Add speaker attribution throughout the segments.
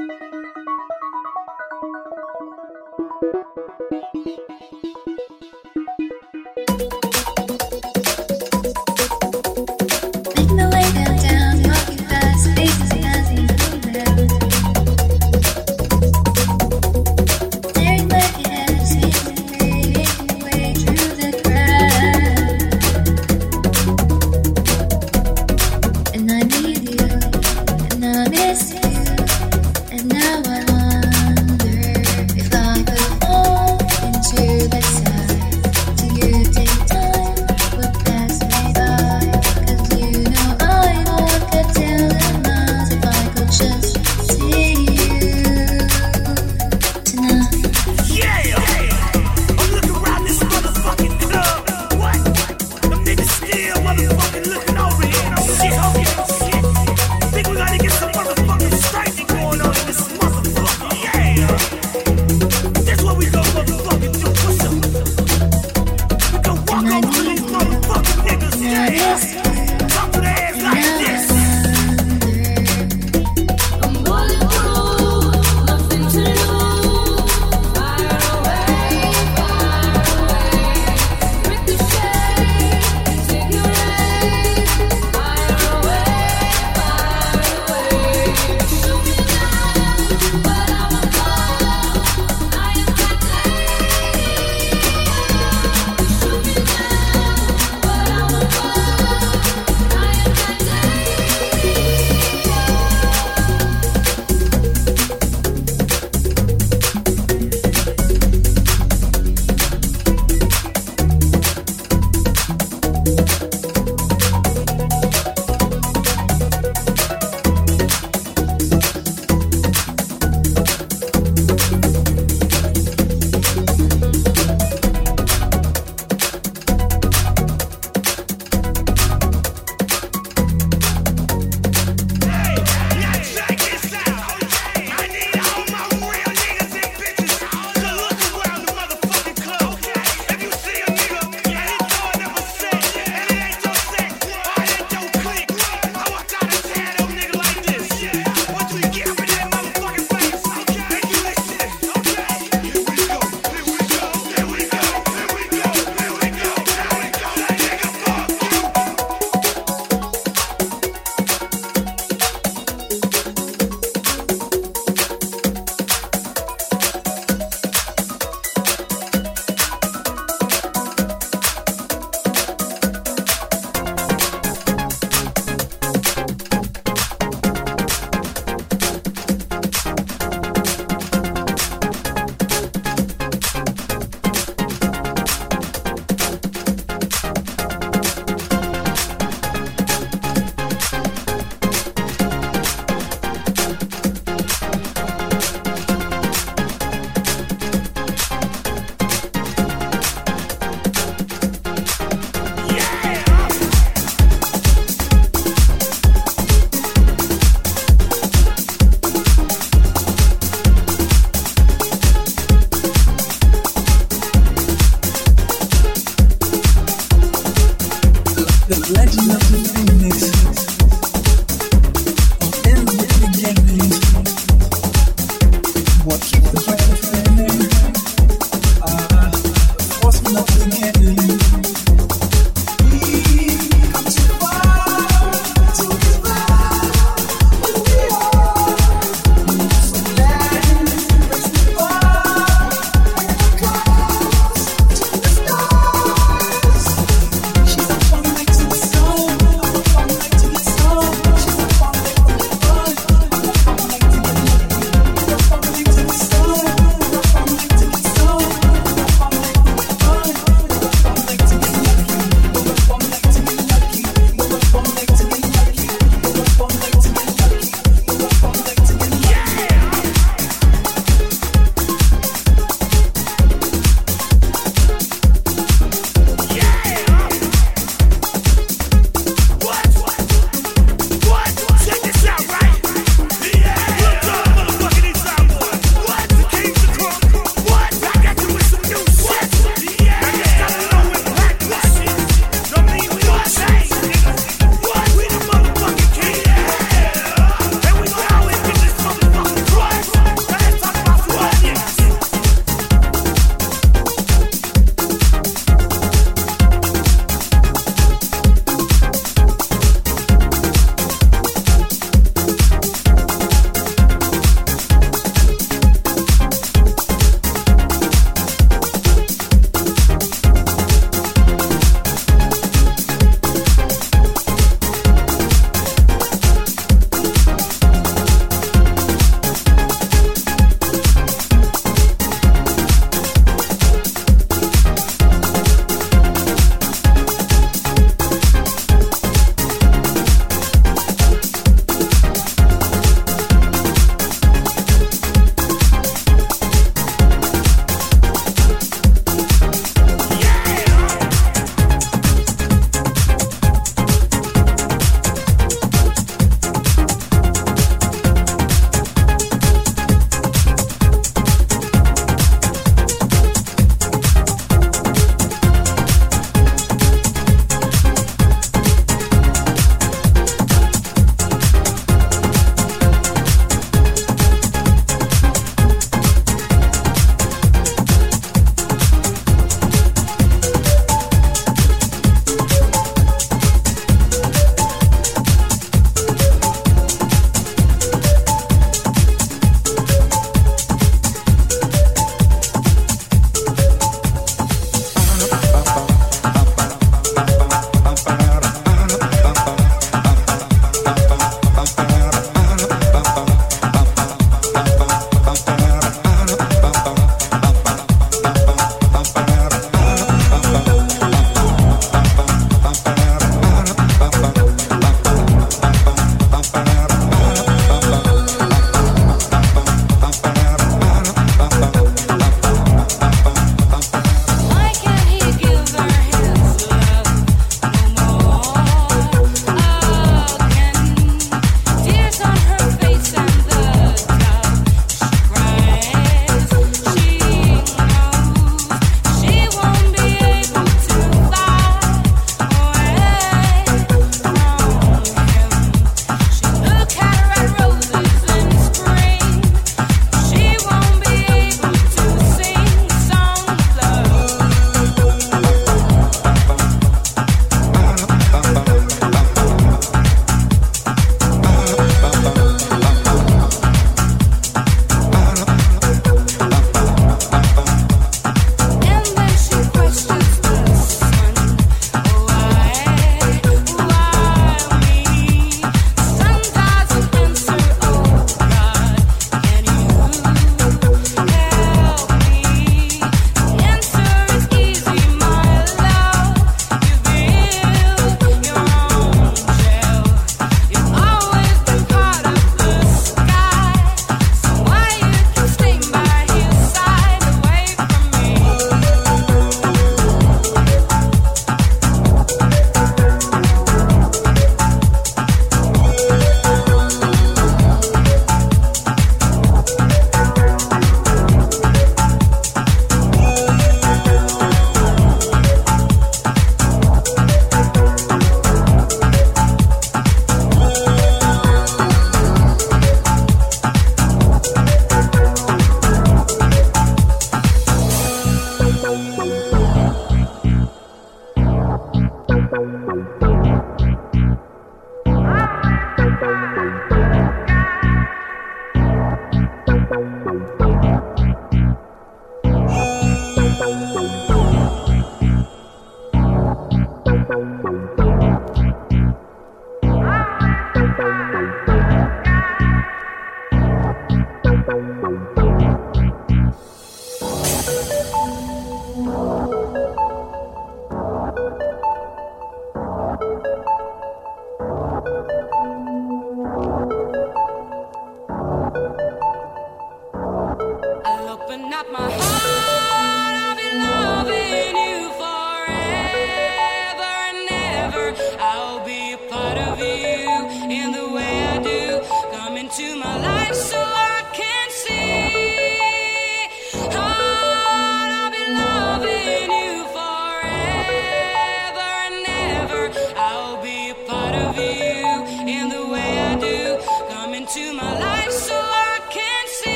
Speaker 1: She's a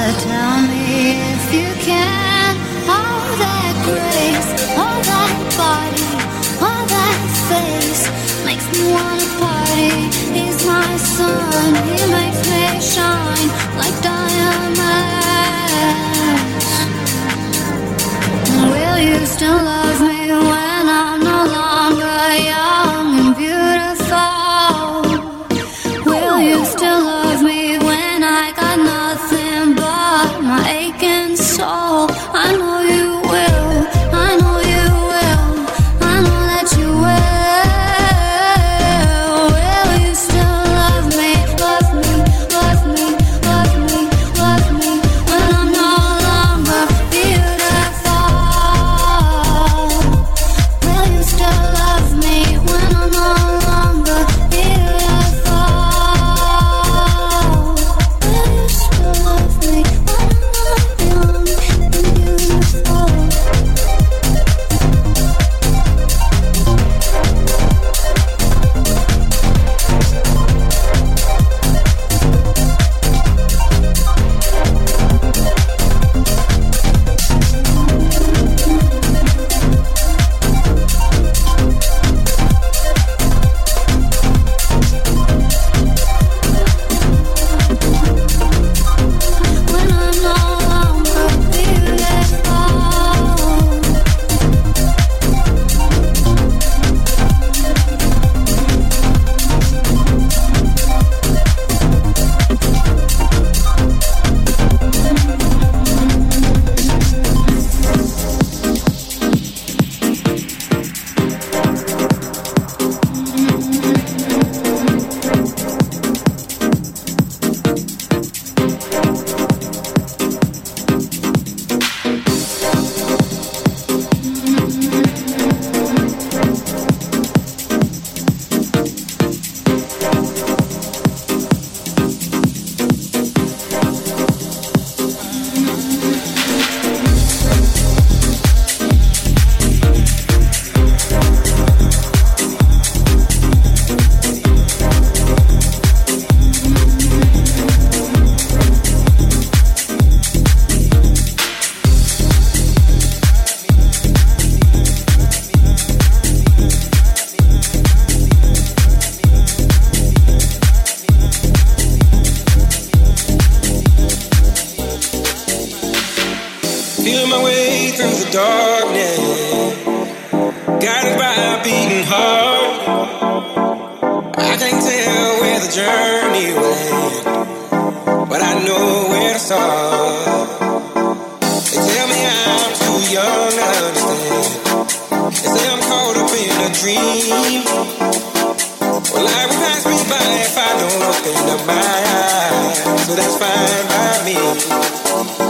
Speaker 2: Tell me if you can, all that grace, all that body, all that face makes me wanna party. He's my son, he makes me shine like diamonds.
Speaker 3: guided by a beating heart. I can't tell where the journey went, but I know where to start. They tell me I'm too young to understand. They say I'm caught up in a dream. Well, life will pass me by if I don't open up my eyes, so that's fine by me.